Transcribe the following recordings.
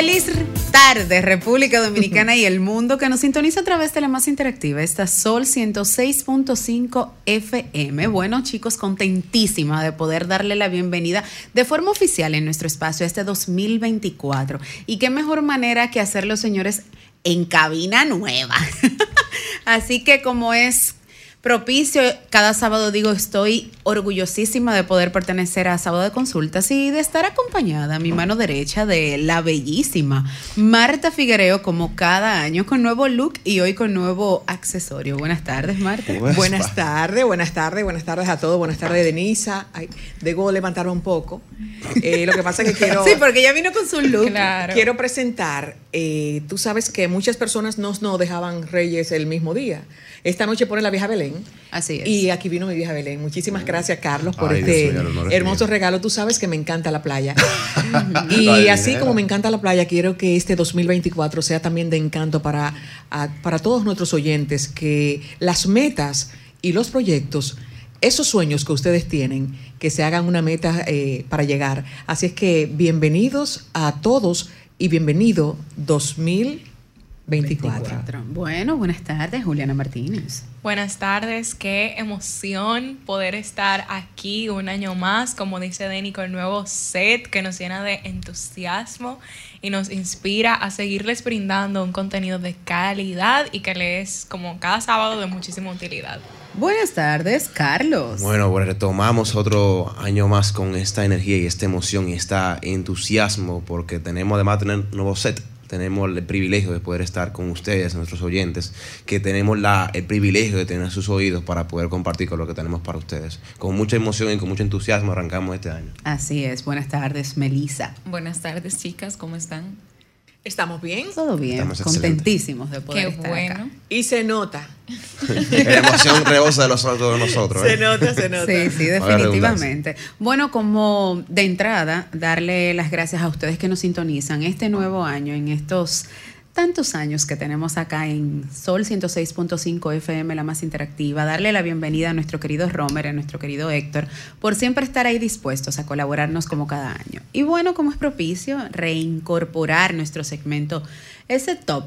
Feliz tarde, República Dominicana y el mundo que nos sintoniza a través de la más interactiva, esta Sol 106.5 FM. Bueno, chicos, contentísima de poder darle la bienvenida de forma oficial en nuestro espacio este 2024. Y qué mejor manera que hacerlo, señores, en cabina nueva. Así que como es propicio. Cada sábado digo, estoy orgullosísima de poder pertenecer a Sábado de Consultas y de estar acompañada a mi mano derecha de la bellísima Marta Figuereo, como cada año, con nuevo look y hoy con nuevo accesorio. Buenas tardes, Marta. Buenas, tardes, buenas tardes, buenas tardes a todos. Buenas tardes, Denisa. Ay, debo levantarme un poco. Eh, lo que pasa es que quiero. sí, porque ella vino con su look. Quiero presentar. Eh, tú sabes que muchas personas no, no dejaban Reyes el mismo día. Esta noche pone la vieja Belén. Así es. Y aquí vino mi vieja Belén. Muchísimas gracias, Carlos, por este hermoso regalo. Tú sabes que me encanta la playa. y así como me encanta la playa, quiero que este 2024 sea también de encanto para, para todos nuestros oyentes, que las metas y los proyectos esos sueños que ustedes tienen, que se hagan una meta eh, para llegar. Así es que bienvenidos a todos y bienvenido 2024. 24. Bueno, buenas tardes, Juliana Martínez. Buenas tardes, qué emoción poder estar aquí un año más, como dice Denny, con el nuevo set que nos llena de entusiasmo y nos inspira a seguirles brindando un contenido de calidad y que les, como cada sábado, de muchísima utilidad. Buenas tardes, Carlos. Bueno, pues retomamos otro año más con esta energía y esta emoción y este entusiasmo porque tenemos además de tener un nuevo set tenemos el privilegio de poder estar con ustedes, nuestros oyentes, que tenemos la, el privilegio de tener sus oídos para poder compartir con lo que tenemos para ustedes. Con mucha emoción y con mucho entusiasmo arrancamos este año. Así es. Buenas tardes, Melissa. Buenas tardes, chicas. ¿Cómo están? ¿Estamos bien? Todo bien. Contentísimos de poder estar acá. Y se nota. La emoción rebosa de los de nosotros. Se ¿eh? nota, se nota. Sí, sí, definitivamente. Bueno, como de entrada, darle las gracias a ustedes que nos sintonizan este nuevo año en estos tantos años que tenemos acá en Sol 106.5 FM, la más interactiva, darle la bienvenida a nuestro querido Romer, a nuestro querido Héctor, por siempre estar ahí dispuestos a colaborarnos como cada año. Y bueno, como es propicio, reincorporar nuestro segmento, ese top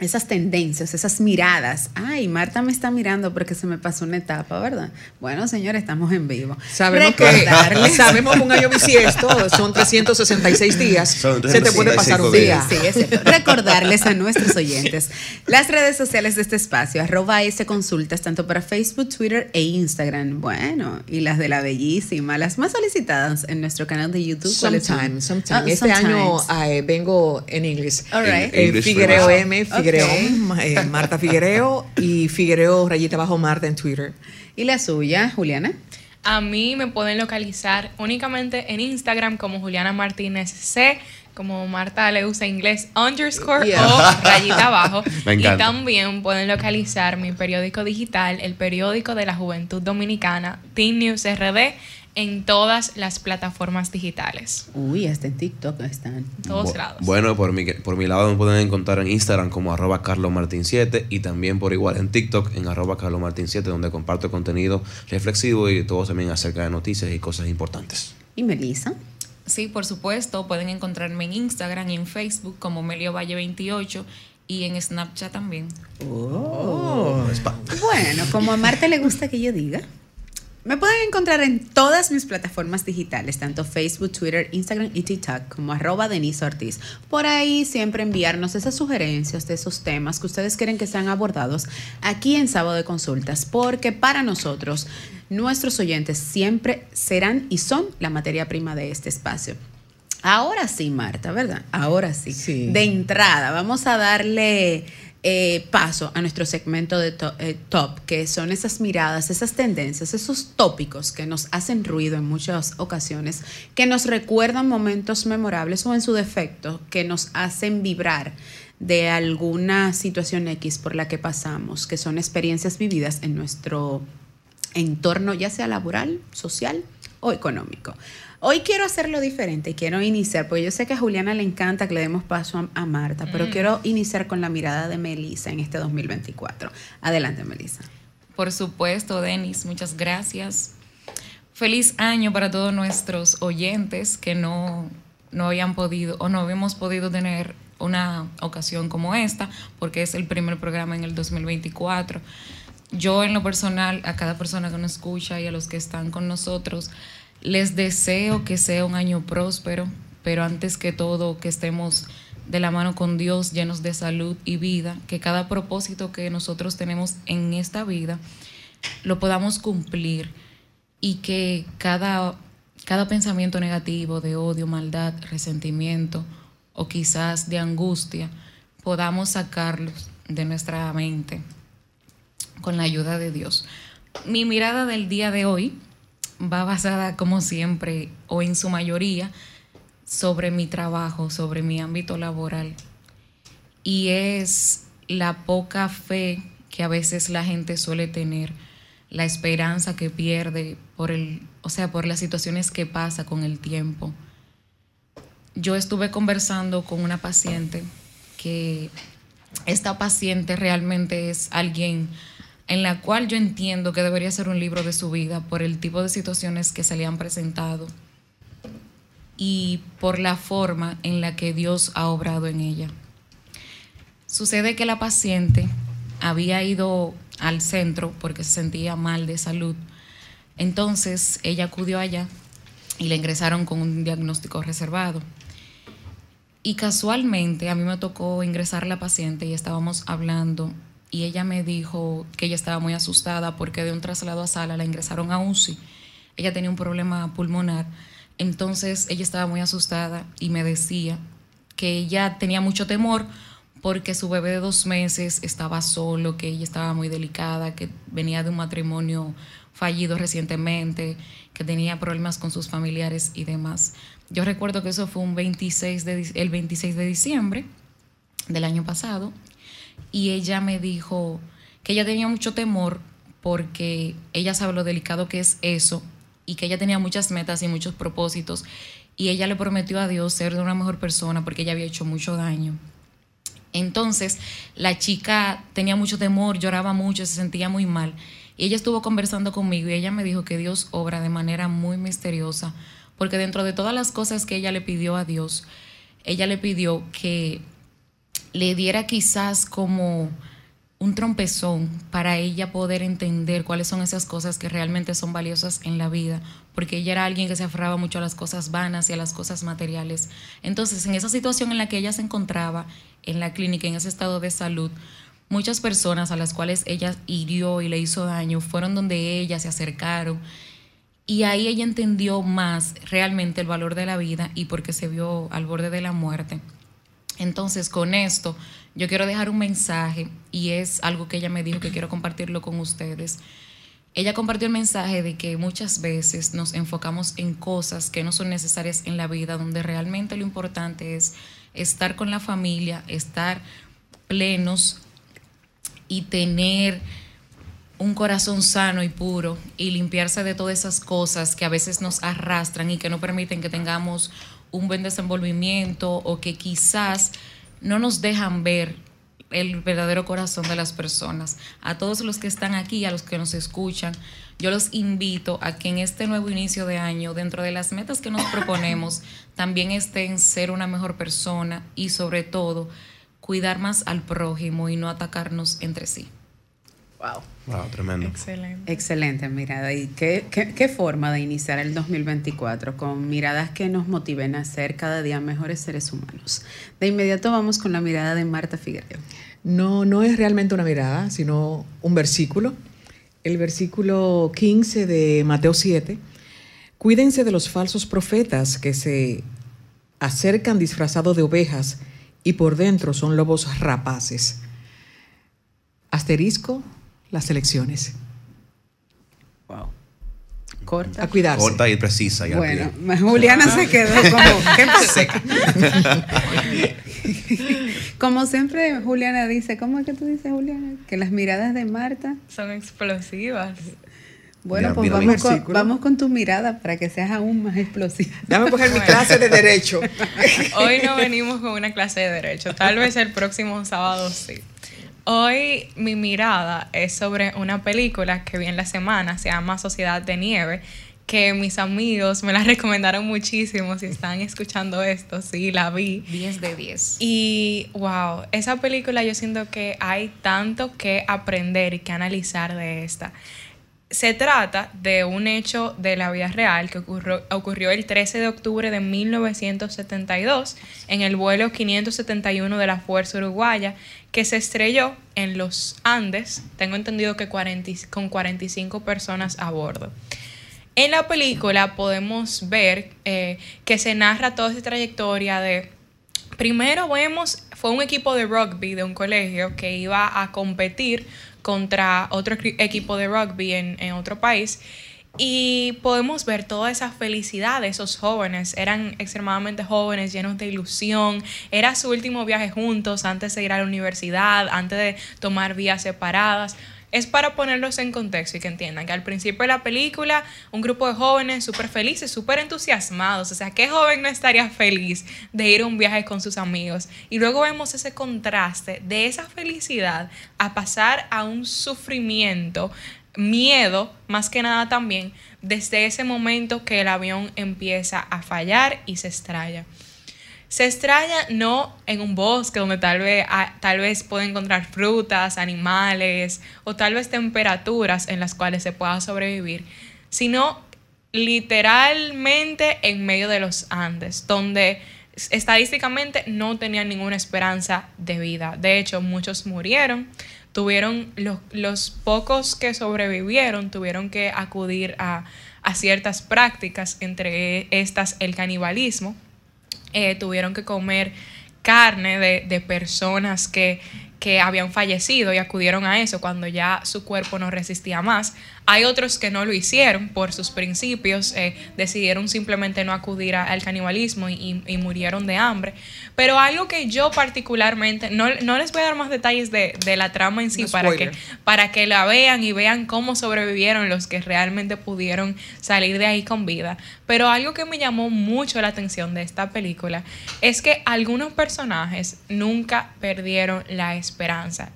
esas tendencias, esas miradas. Ay, Marta me está mirando porque se me pasó una etapa, ¿verdad? Bueno, señores, estamos en vivo. Sabemos que sabemos un año bisiesto son 366 días. se te puede pasar un día. Sí, sí, Recordarles a nuestros oyentes las redes sociales de este espacio, arroba S Consultas, tanto para Facebook, Twitter e Instagram. Bueno, y las de la bellísima, las más solicitadas en nuestro canal de YouTube. Sometimes, sometimes. Ah, este año vengo en inglés. All right. Figuereo M, eh, Marta Figuereo y Figuereo rayita bajo Marta en Twitter. ¿Y la suya, Juliana? A mí me pueden localizar únicamente en Instagram como Juliana Martínez C, como Marta le usa inglés underscore o rayita abajo. y también pueden localizar mi periódico digital, el periódico de la Juventud Dominicana, Teen News RD en todas las plataformas digitales. Uy, hasta en TikTok están. Todos lados. Bueno, por mi, por mi lado me pueden encontrar en Instagram como arroba carlomartin7 y también por igual en TikTok en arroba carlomartin7 donde comparto contenido reflexivo y todo también acerca de noticias y cosas importantes. ¿Y Melissa? Sí, por supuesto, pueden encontrarme en Instagram y en Facebook como Melio Valle 28 y en Snapchat también. Oh. Bueno, como a Marta le gusta que yo diga. Me pueden encontrar en todas mis plataformas digitales, tanto Facebook, Twitter, Instagram y TikTok, como arroba Denise Ortiz. Por ahí siempre enviarnos esas sugerencias de esos temas que ustedes quieren que sean abordados aquí en Sábado de Consultas, porque para nosotros, nuestros oyentes siempre serán y son la materia prima de este espacio. Ahora sí, Marta, ¿verdad? Ahora sí. sí. De entrada, vamos a darle eh, paso a nuestro segmento de eh, top, que son esas miradas, esas tendencias, esos tópicos que nos hacen ruido en muchas ocasiones, que nos recuerdan momentos memorables o en su defecto, que nos hacen vibrar de alguna situación X por la que pasamos, que son experiencias vividas en nuestro entorno, ya sea laboral, social o económico. Hoy quiero hacerlo diferente y quiero iniciar, porque yo sé que a Juliana le encanta que le demos paso a, Marta, pero mm. quiero iniciar con la mirada de Melissa en este 2024. Adelante, Melissa. Por supuesto, Denis, muchas gracias. Feliz año para todos nuestros oyentes que no, no habían podido o no habíamos podido tener una ocasión como esta, porque es el primer programa en el 2024. Yo en lo personal, a cada persona que nos escucha y a los que están con nosotros, les deseo que sea un año próspero, pero antes que todo que estemos de la mano con Dios, llenos de salud y vida, que cada propósito que nosotros tenemos en esta vida lo podamos cumplir y que cada, cada pensamiento negativo de odio, maldad, resentimiento o quizás de angustia, podamos sacarlos de nuestra mente con la ayuda de Dios. Mi mirada del día de hoy va basada, como siempre, o en su mayoría, sobre mi trabajo, sobre mi ámbito laboral. Y es la poca fe que a veces la gente suele tener, la esperanza que pierde por el, o sea, por las situaciones que pasa con el tiempo. Yo estuve conversando con una paciente que esta paciente realmente es alguien en la cual yo entiendo que debería ser un libro de su vida por el tipo de situaciones que se le han presentado y por la forma en la que Dios ha obrado en ella. Sucede que la paciente había ido al centro porque se sentía mal de salud. Entonces ella acudió allá y le ingresaron con un diagnóstico reservado. Y casualmente a mí me tocó ingresar la paciente y estábamos hablando y ella me dijo que ella estaba muy asustada porque de un traslado a sala la ingresaron a UCI. Ella tenía un problema pulmonar, entonces ella estaba muy asustada y me decía que ella tenía mucho temor porque su bebé de dos meses estaba solo, que ella estaba muy delicada, que venía de un matrimonio fallido recientemente, que tenía problemas con sus familiares y demás. Yo recuerdo que eso fue un 26 de, el 26 de diciembre del año pasado y ella me dijo que ella tenía mucho temor porque ella sabe lo delicado que es eso y que ella tenía muchas metas y muchos propósitos y ella le prometió a Dios ser de una mejor persona porque ella había hecho mucho daño. Entonces la chica tenía mucho temor, lloraba mucho, se sentía muy mal. Y ella estuvo conversando conmigo y ella me dijo que Dios obra de manera muy misteriosa, porque dentro de todas las cosas que ella le pidió a Dios, ella le pidió que le diera quizás como un trompezón para ella poder entender cuáles son esas cosas que realmente son valiosas en la vida, porque ella era alguien que se aferraba mucho a las cosas vanas y a las cosas materiales. Entonces, en esa situación en la que ella se encontraba, en la clínica, en ese estado de salud, muchas personas a las cuales ella hirió y le hizo daño fueron donde ella se acercaron y ahí ella entendió más realmente el valor de la vida y porque se vio al borde de la muerte. Entonces, con esto, yo quiero dejar un mensaje y es algo que ella me dijo que quiero compartirlo con ustedes. Ella compartió el mensaje de que muchas veces nos enfocamos en cosas que no son necesarias en la vida, donde realmente lo importante es estar con la familia, estar plenos y tener un corazón sano y puro y limpiarse de todas esas cosas que a veces nos arrastran y que no permiten que tengamos un buen desenvolvimiento o que quizás no nos dejan ver el verdadero corazón de las personas. A todos los que están aquí, a los que nos escuchan, yo los invito a que en este nuevo inicio de año, dentro de las metas que nos proponemos, también estén ser una mejor persona y sobre todo cuidar más al prójimo y no atacarnos entre sí. Wow. Wow, tremendo. Excelente. Excelente mirada. ¿Y qué, qué, forma de iniciar el 2024 con miradas que nos motiven a ser cada día mejores seres humanos? De inmediato vamos con la mirada de Marta Figueroa. No, no es realmente una mirada, sino un versículo. El versículo 15 de Mateo 7. Cuídense de los falsos profetas que se acercan disfrazados de ovejas y por dentro son lobos rapaces. asterisco, las elecciones. Wow. Corta. A cuidarse. Corta y precisa. bueno, Juliana se quedó como... ¿Qué pasa? como siempre Juliana dice, ¿cómo es que tú dices, Juliana? Que las miradas de Marta... Son explosivas. Bueno, pues vamos, con, vamos, con, tu mirada para que seas aún más explosiva. Dame coger mi clase de derecho. Hoy no venimos con una clase de derecho, tal vez el próximo sábado sí. Hoy mi mirada es sobre una película que vi en la semana, se llama Sociedad de Nieve, que mis amigos me la recomendaron muchísimo. Si están escuchando esto, sí, la vi. 10 de 10. Y wow, esa película yo siento que hay tanto que aprender y que analizar de esta. Se trata de un hecho de la vida real que ocurrió, ocurrió, el 13 de octubre de 1972 en el vuelo 571 de la Fuerza Uruguaya que se estrelló en los Andes, tengo entendido que con 45 personas a bordo. En la película podemos ver eh, que se narra toda esa trayectoria de primero vemos, fue un equipo de rugby de un colegio que iba a competir contra otro equipo de rugby en, otro país. Y podemos ver toda esa felicidad de esos jóvenes. Eran extremadamente jóvenes, llenos de ilusión. Era su último viaje juntos antes de ir a la universidad, antes de tomar vías separadas es para ponerlos en contexto y que entiendan que al principio de la película, un grupo de jóvenes súper felices, súper entusiasmados, o sea, ¿qué joven no estaría feliz de ir a un viaje con sus amigos? Y luego vemos ese contraste de esa felicidad a pasar a un sufrimiento, miedo, más que nada también, desde ese momento que el avión empieza a fallar y se estrella. Se extraña no en un bosque donde tal vez, ah, tal vez pueda encontrar frutas, animales o tal vez temperaturas en las cuales se pueda sobrevivir, sino literalmente en medio de los Andes, donde estadísticamente no tenían ninguna esperanza de vida. De hecho, muchos murieron, tuvieron los, los pocos que sobrevivieron, tuvieron que acudir a, a ciertas prácticas, entre estas el canibalismo eh, tuvieron que comer carne de, de personas que, que habían fallecido y acudieron a eso cuando ya su cuerpo no resistía más. Hay otros que no lo hicieron por sus principios, eh, decidieron simplemente no acudir al canibalismo y, murieron de hambre. Pero algo que yo particularmente, no, les voy a dar más detalles de, la trama en sí para que, para que la vean y vean cómo sobrevivieron los que realmente pudieron salir de ahí con vida. Pero algo que me llamó mucho la atención de esta película es que algunos personajes nunca perdieron la esperanza.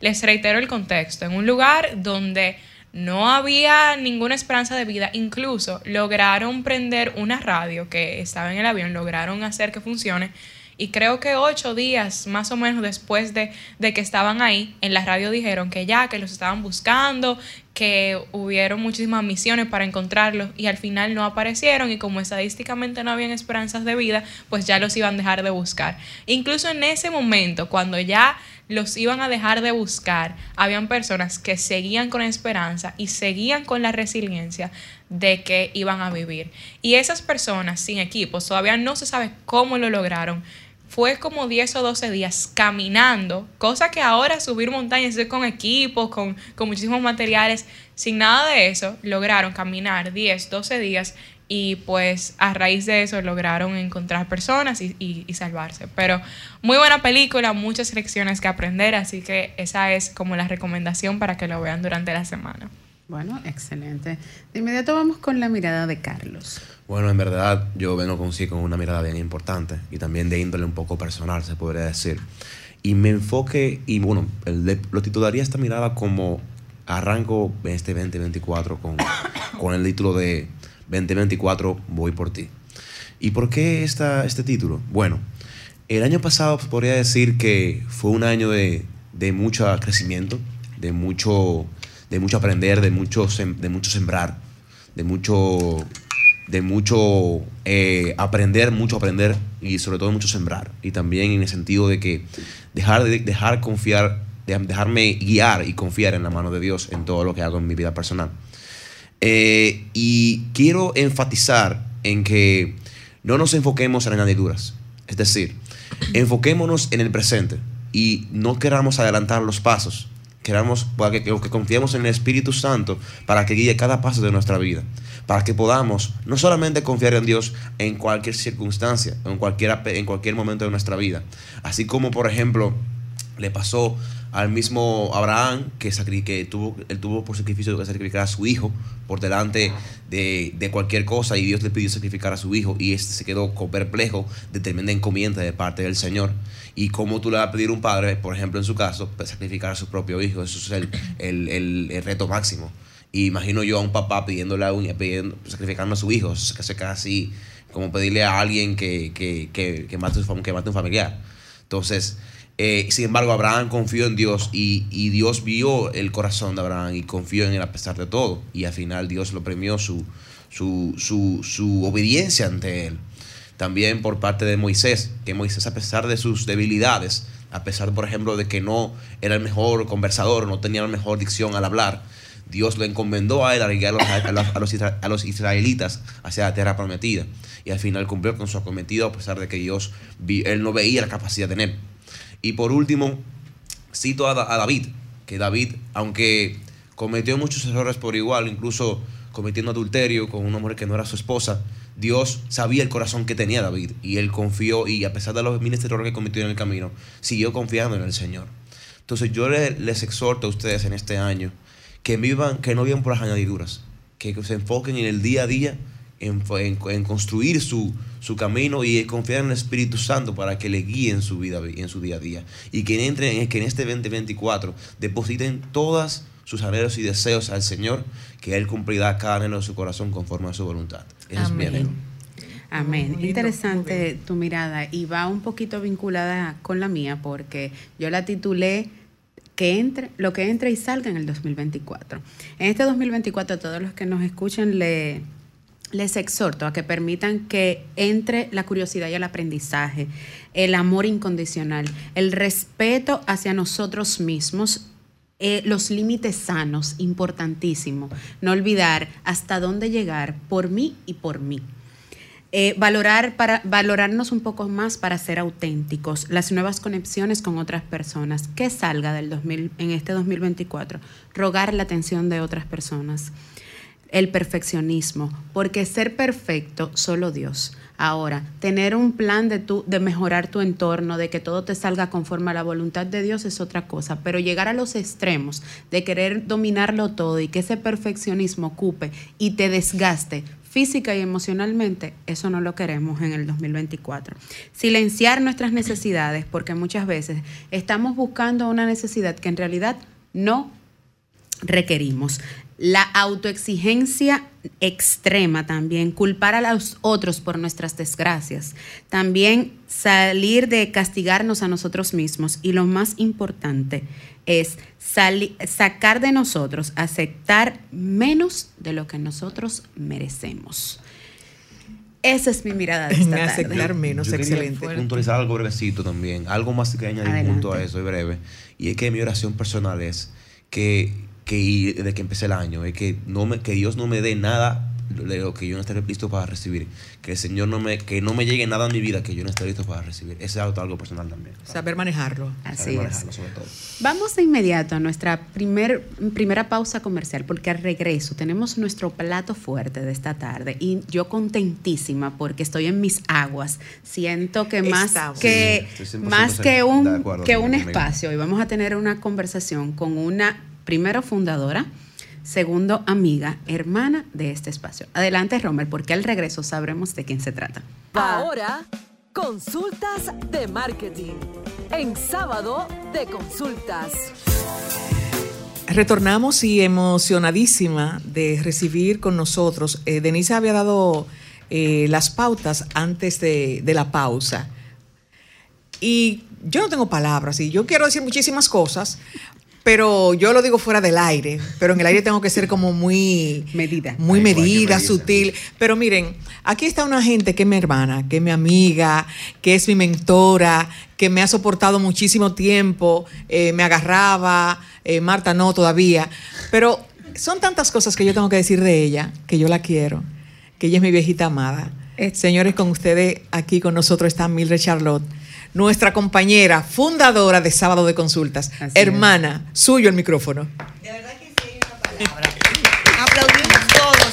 Les reitero el contexto, en un lugar donde no había ninguna esperanza de vida. Incluso lograron prender una radio que estaba en el avión, lograron hacer que funcione. Y creo que ocho días más o menos después de, de, que estaban ahí, en la radio dijeron que ya, que los estaban buscando, que hubieron muchísimas misiones para encontrarlos y al final no aparecieron y como estadísticamente no habían esperanzas de vida, pues ya los iban a dejar de buscar. Incluso en ese momento, cuando ya los iban a dejar de buscar, habían personas que seguían con esperanza y seguían con la resiliencia de que iban a vivir. Y esas personas sin equipos, todavía no se sabe cómo lo lograron. Fue como 10 o 12 días caminando, cosa que ahora subir montañas con equipos, con, con muchísimos materiales, sin nada de eso, lograron caminar 10, 12 días y pues a raíz de eso lograron encontrar personas y, salvarse. Pero muy buena película, muchas lecciones que aprender, así que esa es como la recomendación para que lo vean durante la semana. Bueno, excelente. De inmediato vamos con la mirada de Carlos. Bueno, en verdad yo vengo consigo con una mirada bien importante y también de índole un poco personal, se podría decir. Y me enfoque, y bueno, lo titularía esta mirada como arranco este 2024 con, con el título de 2024 voy por ti. ¿Y por qué esta, este título? Bueno, el año pasado podría decir que fue un año de, de mucho crecimiento, de mucho, de mucho aprender, de mucho, de mucho sembrar, de mucho, de mucho eh, aprender, mucho aprender y sobre todo mucho sembrar. Y también en el sentido de que dejar, de, dejar confiar, dejarme guiar y confiar en la mano de Dios en todo lo que hago en mi vida personal. Eh, y quiero enfatizar en que no nos enfoquemos en añadiduras. Es decir, enfoquémonos en el presente y no queramos adelantar los pasos queramos, para que, que confiemos en el Espíritu Santo para que guíe cada paso de nuestra vida, para que podamos no solamente confiar en Dios en cualquier circunstancia, en cualquier, en cualquier momento de nuestra vida, así como por ejemplo le pasó al mismo Abraham que, que tuvo, él tuvo por sacrificio que sacrificar a su hijo por delante de, cualquier cosa y Dios le pidió sacrificar a su hijo y este se quedó perplejo de tremenda encomienda de parte del Señor. Y cómo tú le vas a pedir a un padre, por ejemplo en su caso, pues, sacrificar a su propio hijo, eso es el, el, reto máximo. Y imagino yo a un papá pidiéndole a un, pidiendo, sacrificando a su hijo, que se casi como pedirle a alguien que, que, que, que mate, que mate un familiar. Entonces, eh, sin embargo, Abraham confió en Dios y, Dios vio el corazón de Abraham y confió en él a pesar de todo. Y al final Dios lo premió su, su, obediencia ante él. También por parte de Moisés, que Moisés a pesar de sus debilidades, a pesar, por ejemplo, de que no era el mejor conversador, no tenía la mejor dicción al hablar, Dios lo encomendó a él a guiar a los, a, los, israelitas hacia la tierra prometida. Y al final cumplió con su acometido a pesar de que Dios, él no veía la capacidad de él. Y por último, cito a, David, que David, aunque cometió muchos errores por igual, incluso cometiendo adulterio con una mujer que no era su esposa, Dios sabía el corazón que tenía David y él confió y a pesar de los miles de errores que cometió en el camino, siguió confiando en el Señor. Entonces yo les, exhorto a ustedes en este año que vivan, que no vivan por las añadiduras, que se enfoquen en el día a día en, construir su, su, camino y confiar en el Espíritu Santo para que le guíe en su vida, en su día a día. Y que entren, que en este 2024 depositen todas sus anhelos y deseos al Señor, que Él cumplirá cada anhelo de su corazón conforme a su voluntad. Amén. Amén. Interesante tu mirada y va un poquito vinculada con la mía porque yo la titulé que entre, lo que entre y salga en el 2024. En este 2024 todos los que nos escuchan le les exhorto a que permitan que entre la curiosidad y el aprendizaje, el amor incondicional, el respeto hacia nosotros mismos, eh, los límites sanos, importantísimo. No olvidar hasta dónde llegar por mí y por mí. Eh, valorar para valorarnos un poco más para ser auténticos, las nuevas conexiones con otras personas, que salga del 2000 en este 2024, rogar la atención de otras personas el perfeccionismo, porque ser perfecto solo Dios. Ahora, tener un plan de, tu, de mejorar tu entorno, de que todo te salga conforme a la voluntad de Dios es otra cosa, pero llegar a los extremos de querer dominarlo todo y que ese perfeccionismo ocupe y te desgaste física y emocionalmente, eso no lo queremos en el 2024. Silenciar nuestras necesidades, porque muchas veces estamos buscando una necesidad que en realidad no requerimos la autoexigencia extrema también, culpar a los otros por nuestras desgracias, también salir de castigarnos a nosotros mismos y lo más importante es sacar de nosotros, aceptar menos de lo que nosotros merecemos. Esa es mi mirada de esta Aceptar menos, excelente. puntualizar algo brevecito también, algo más que añadir junto a eso y breve, y es que mi oración personal es que que desde que empecé el año, es que, no me, que Dios no me dé nada de lo que yo no esté listo para recibir. Que el Señor no me, que no me llegue nada en mi vida que yo no esté listo para recibir. Ese es algo, personal también. Saber manejarlo. Así es. Vamos de inmediato a nuestra primer, primera pausa comercial, porque al regreso tenemos nuestro plato fuerte de esta tarde. Y yo contentísima porque estoy en mis aguas. Siento que más que, más que un, que un espacio, y vamos a tener una conversación con una primero fundadora, segundo amiga, hermana de este espacio. Adelante, Romer, porque al regreso sabremos de quién se trata. Ahora, consultas de marketing. En sábado de consultas. Retornamos y emocionadísima de recibir con nosotros. Eh, Denise había dado eh, las pautas antes de, de la pausa. Y yo no tengo palabras y yo quiero decir muchísimas cosas, pero yo lo digo fuera del aire, pero en el aire tengo que ser como muy medida, muy medida, sutil. Pero miren, aquí está una gente que es mi hermana, que es mi amiga, que es mi mentora, que me ha soportado muchísimo tiempo, eh, me agarraba, eh, Marta no todavía, pero son tantas cosas que yo tengo que decir de ella, que yo la quiero, que ella es mi viejita amada. Señores, con ustedes aquí con nosotros está Mildred Charlotte nuestra compañera fundadora de Sábado de Consultas. Hermana, suyo el micrófono. De verdad que sí, una palabra. Aplaudimos todos.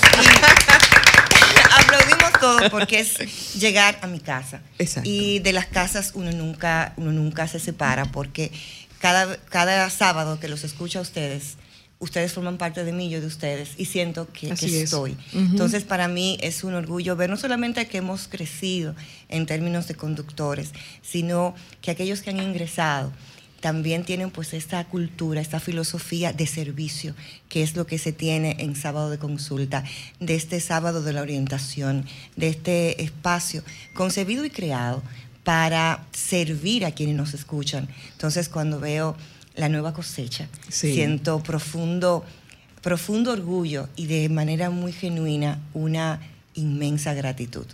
aplaudimos todos porque es llegar a mi casa. Exacto. Y de las casas uno nunca, uno nunca se separa porque cada, cada sábado que los escucho a ustedes, ustedes forman parte de mí, yo de ustedes, y siento que, estoy. Entonces, para mí es un orgullo ver no solamente que hemos crecido en términos de conductores, sino que aquellos que han ingresado también tienen pues esta cultura, esta filosofía de servicio, que es lo que se tiene en sábado de consulta, de este sábado de la orientación, de este espacio concebido y creado para servir a quienes nos escuchan. Entonces, cuando veo la nueva cosecha. Siento profundo, profundo orgullo y de manera muy genuina una inmensa gratitud.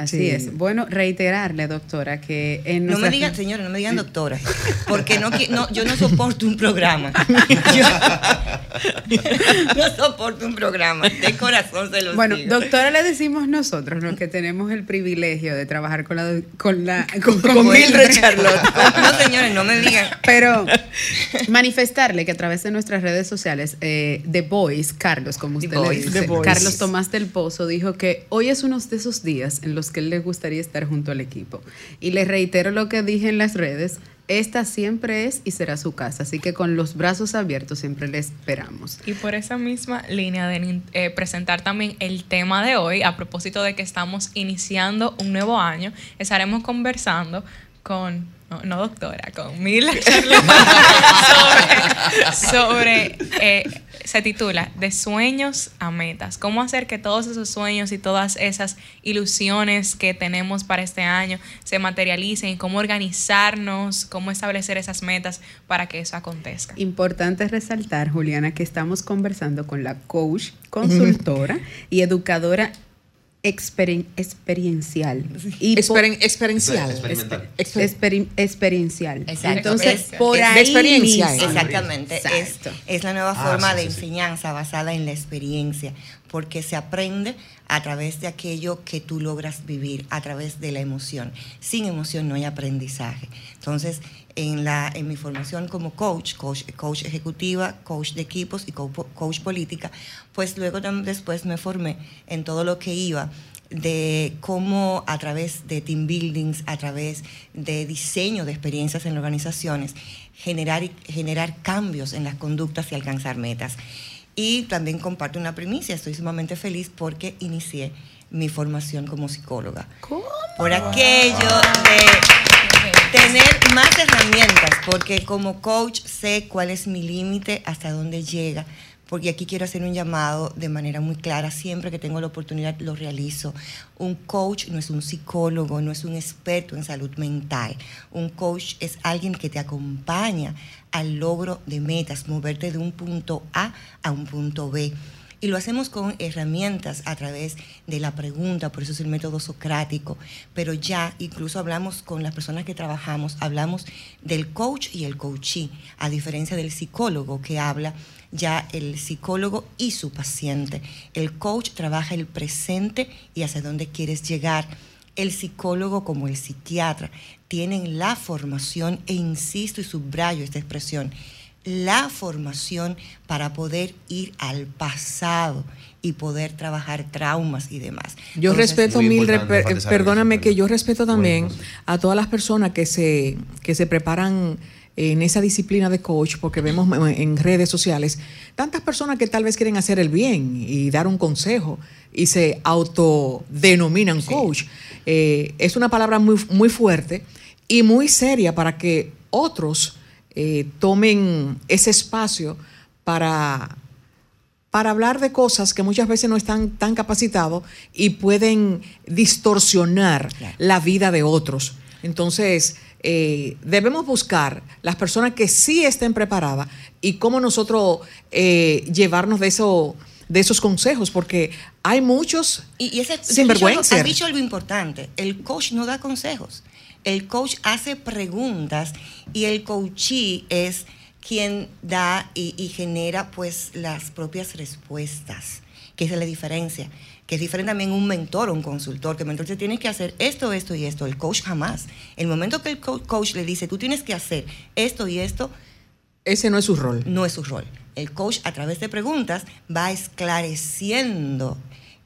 Así es. Bueno, reiterarle, doctora, que en No me digan, señora, no me digan doctora, porque no, no, yo no soporto un programa. no soporto un programa, de corazón se lo Bueno, doctora le decimos nosotros, los que tenemos el privilegio de trabajar con la... Con, la, con, Mildred Charlotte. no, señores, no me digan. Pero manifestarle que a través de nuestras redes sociales, eh, The Voice, Carlos, como usted le dice, Carlos Tomás del Pozo, dijo que hoy es uno de esos días en los que él le gustaría estar junto al equipo. Y le reitero lo que dije en las redes, esta siempre es y será su casa, así que con los brazos abiertos siempre le esperamos. Y por esa misma línea de eh, presentar también el tema de hoy, a propósito de que estamos iniciando un nuevo año, estaremos conversando con no, doctora, con Mila sobre, eh, se titula De sueños a metas. Cómo hacer que todos esos sueños y todas esas ilusiones que tenemos para este año se materialicen, cómo organizarnos, cómo establecer esas metas para que eso acontezca. Importante resaltar, Juliana, que estamos conversando con la coach, consultora y educadora experiencial. Y experiencial. experiencial. Entonces, por ahí. experiencia. Exactamente. Es, la nueva ah, forma de enseñanza basada en la experiencia, porque se aprende a través de aquello que tú logras vivir, a través de la emoción. Sin emoción no hay aprendizaje. Entonces, en, la, en mi formación como coach, coach, coach ejecutiva, coach de equipos y coach, política, pues luego después me formé en todo lo que iba de cómo a través de team buildings, a través de diseño de experiencias en organizaciones, generar, generar cambios en las conductas y alcanzar metas. Y también comparto una primicia, estoy sumamente feliz porque inicié mi formación como psicóloga. ¿Cómo? Por aquello de tener más herramientas, porque como coach sé cuál es mi límite, hasta dónde llega, porque aquí quiero hacer un llamado de manera muy clara, siempre que tengo la oportunidad lo realizo. Un coach no es un psicólogo, no es un experto en salud mental. Un coach es alguien que te acompaña al logro de metas, moverte de un punto A a un punto B. Y lo hacemos con herramientas a través de la pregunta, por eso es el método socrático. Pero ya incluso hablamos con las personas que trabajamos, hablamos del coach y el coachee, a diferencia del psicólogo que habla ya el psicólogo y su paciente. El coach trabaja el presente y hacia dónde quieres llegar. El psicólogo como el psiquiatra tienen la formación, e insisto y subrayo esta expresión, la formación para poder ir al pasado y poder trabajar traumas y demás. Yo respeto, mil, perdóname que yo respeto también a todas las personas que se, que se preparan en esa disciplina de coach, porque vemos en redes sociales tantas personas que tal vez quieren hacer el bien y dar un consejo y se autodenominan coach. Eh, es una palabra muy, muy fuerte y muy seria para que otros eh, tomen ese espacio para, para hablar de cosas que muchas veces no están tan capacitados y pueden distorsionar la vida de otros. Entonces, eh, debemos buscar las personas que sí estén preparadas y cómo nosotros eh, llevarnos de eso de esos consejos, porque hay muchos y, y ese, sinvergüenza. Has dicho algo importante, el coach no da consejos, el coach hace preguntas y el coachee es quien da y, genera pues las propias respuestas, que es la diferencia que es diferente también un mentor o un consultor, que el mentor te tiene que hacer esto, esto y esto. El coach jamás. El momento que el coach le dice, tú tienes que hacer esto y esto, ese no es su rol. No es su rol. El coach a través de preguntas va esclareciendo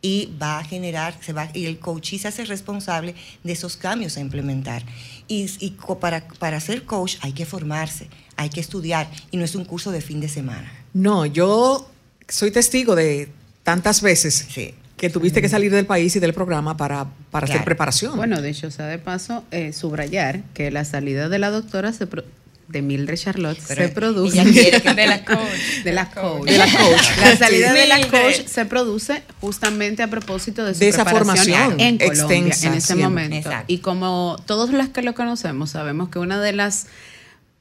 y va a generar, se va, y el coach se hace responsable de esos cambios a implementar. Y, para, para ser coach hay que formarse, hay que estudiar, y no es un curso de fin de semana. No, yo soy testigo de tantas veces que tuviste que salir del país y del programa para, para hacer preparación. Bueno, de hecho, o sea, de paso, eh, subrayar que la salida de la doctora se de Mildred Charlotte se produce. De la coach de la coach. De la coach. La salida de la coach se produce justamente a propósito de su esa formación en Colombia en ese momento. y como todos los que lo conocemos sabemos que una de las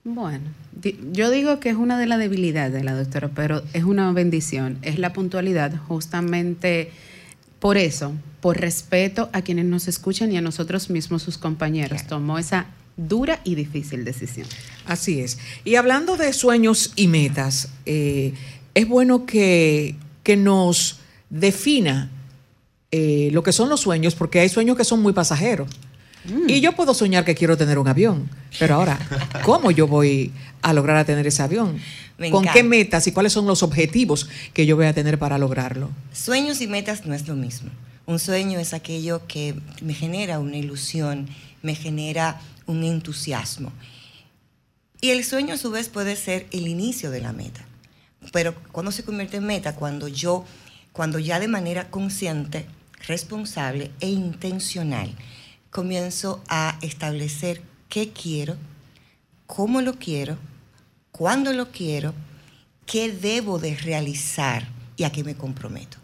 bueno, yo digo que es una de las debilidades de la doctora, pero es una bendición, es la puntualidad, justamente por eso, por respeto a quienes nos escuchan y a nosotros mismos, sus compañeros, tomó esa dura y difícil decisión. Así es. Y hablando de sueños y metas, eh, es bueno que, nos defina eh, lo que son los sueños, porque hay sueños que son muy pasajeros. Mm. Y yo puedo soñar que quiero tener un avión, pero ahora, ¿cómo yo voy a lograr a tener ese avión? ¿Con qué metas y cuáles son los objetivos que yo voy a tener para lograrlo? Sueños y metas no es lo mismo. Un sueño es aquello que me genera una ilusión, me genera un entusiasmo. Y el sueño a su vez puede ser el inicio de la meta. Pero cuando se convierte en meta, cuando yo, cuando ya de manera consciente, responsable e intencional, comienzo a establecer qué quiero, cómo lo quiero, cuándo lo quiero, qué debo de realizar y a qué me comprometo.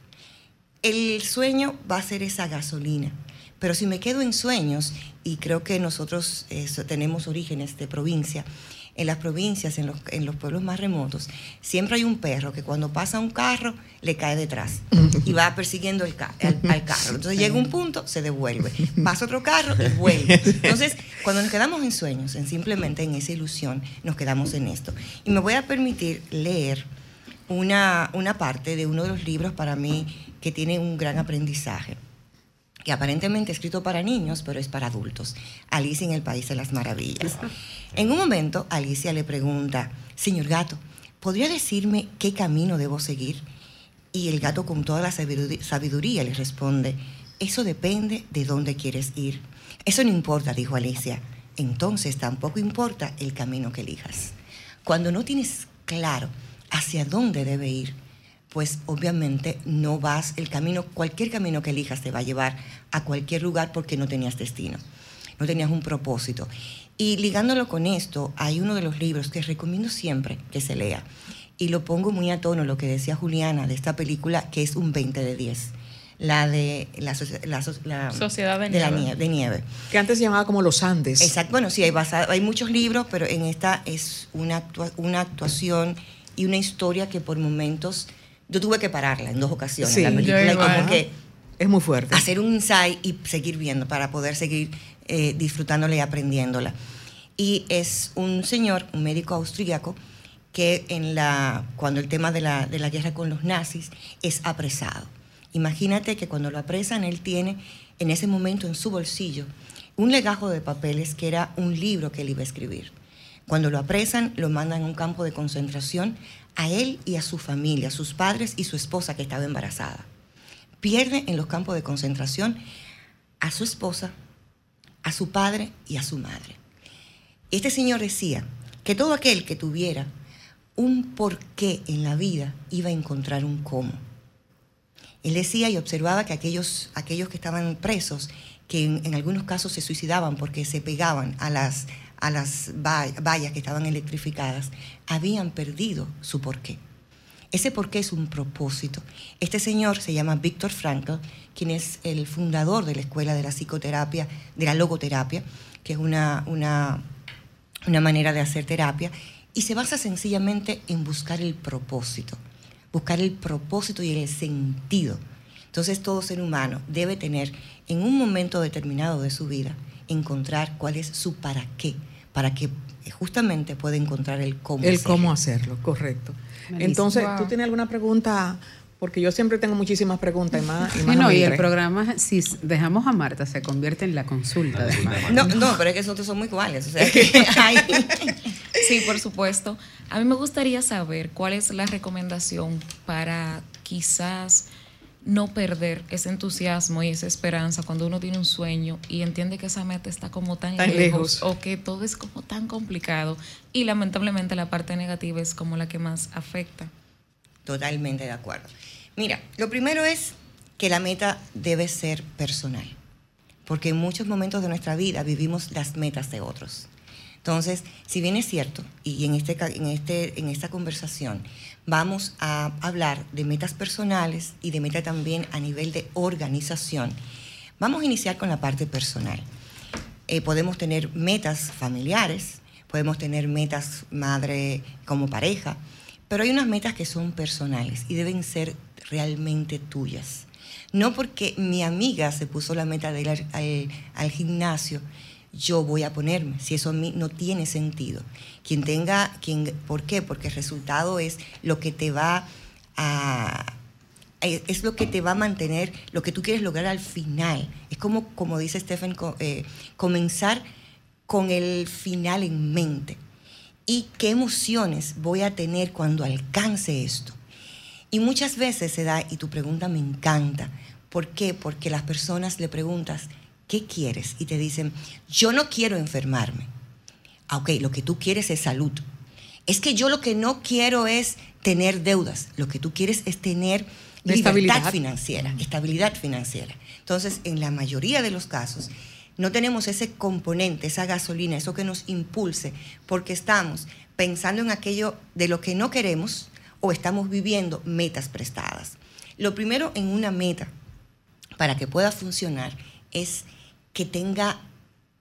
El sueño va a ser esa gasolina, pero si me quedo en sueños, y creo que nosotros tenemos orígenes de provincia, en las provincias, en los, en los pueblos más remotos, siempre hay un perro que cuando pasa un carro le cae detrás y va persiguiendo el al, carro. Entonces llega un punto, se devuelve. Pasa otro carro y vuelve. Entonces, cuando nos quedamos en sueños, en simplemente en esa ilusión, nos quedamos en esto. Y me voy a permitir leer una, una parte de uno de los libros para mí que tiene un gran aprendizaje aparentemente escrito para niños, pero es para adultos. Alicia en el País de las Maravillas. En un momento, Alicia le pregunta, señor gato, ¿podría decirme qué camino debo seguir? Y el gato con toda la sabiduría le responde, eso depende de dónde quieres ir. Eso no importa, dijo Alicia. Entonces tampoco importa el camino que elijas. Cuando no tienes claro hacia dónde debe ir, pues obviamente no vas, el camino, cualquier camino que elijas te va a llevar a cualquier lugar porque no tenías destino, no tenías un propósito. Y ligándolo con esto, hay uno de los libros que recomiendo siempre que se lea, y lo pongo muy a tono lo que decía Juliana de esta película, que es un 20 de 10 la de la, Sociedad de, nieve. de nieve. Que antes se llamaba como Los Andes. Exacto, bueno, sí, hay, hay muchos libros, pero en esta es una, una actuación y una historia que por momentos yo tuve que pararla en dos ocasiones. la película, que es muy fuerte. Hacer un insight y seguir viendo para poder seguir eh, disfrutándola y aprendiéndola. Y es un señor, un médico austríaco, que en la, cuando el tema de la, de la guerra con los nazis es apresado. Imagínate que cuando lo apresan, él tiene en ese momento en su bolsillo un legajo de papeles que era un libro que él iba a escribir. Cuando lo apresan, lo mandan a un campo de concentración a él y a su familia, a sus padres y su esposa que estaba embarazada. Pierde en los campos de concentración a su esposa, a su padre y a su madre. Este señor decía que todo aquel que tuviera un porqué en la vida iba a encontrar un cómo. Él decía y observaba que aquellos, aquellos que estaban presos, que en algunos casos se suicidaban porque se pegaban a las, a las vallas que estaban electrificadas, habían perdido su porqué. Ese porqué es un propósito. Este señor se llama Víctor Frankl, quien es el fundador de la Escuela de la Psicoterapia, de la Logoterapia, que es una, una, una manera de hacer terapia, y se basa sencillamente en buscar el propósito, buscar el propósito y el sentido. Entonces todo ser humano debe tener en un momento determinado de su vida, encontrar cuál es su para qué para que justamente pueda encontrar el cómo el cómo hacerlo, correcto. Entonces, ¿tú tienes alguna pregunta porque yo siempre tengo muchísimas preguntas y más. Y, no, y el programa, si dejamos a Marta, se convierte en la consulta de Marta. No, no, pero es que nosotros somos iguales. O sea, sí, por supuesto. A mí me gustaría saber cuál es la recomendación para quizás no perder ese entusiasmo y esa esperanza cuando uno tiene un sueño y entiende que esa meta está como tan, lejos, o que todo es como tan complicado y lamentablemente la parte negativa es como la que más afecta. Totalmente de acuerdo. Mira, lo primero es que la meta debe ser personal, porque en muchos momentos de nuestra vida vivimos las metas de otros. Entonces, si bien es cierto, y en, este, en, este, en esta conversación vamos a hablar de metas personales y de meta también a nivel de organización, vamos a iniciar con la parte personal. Eh, podemos tener metas familiares, podemos tener metas madre como pareja, pero hay unas metas que son personales y deben ser realmente tuyas. No porque mi amiga se puso la meta de ir al, al gimnasio, yo voy a ponerme, si eso a mí no tiene sentido. Quien tenga, quien, ¿por qué? Porque el resultado es lo que te va a, es lo que te va a mantener, lo que tú quieres lograr al final. Es como, como dice Stephen, eh, comenzar con el final en mente. ¿Y qué emociones voy a tener cuando alcance esto? Y muchas veces se da, y tu pregunta me encanta. ¿Por qué? Porque las personas le preguntas, ¿qué quieres? Y te dicen, yo no quiero enfermarme. Ah, ok, lo que tú quieres es salud. Es que yo lo que no quiero es tener deudas. Lo que tú quieres es tener libertad financiera, estabilidad financiera. Entonces, en la mayoría de los casos, no tenemos ese componente, esa gasolina, eso que nos impulse, porque estamos pensando en aquello de lo que no queremos o estamos viviendo metas prestadas. Lo primero en una meta, para que pueda funcionar, es que tenga,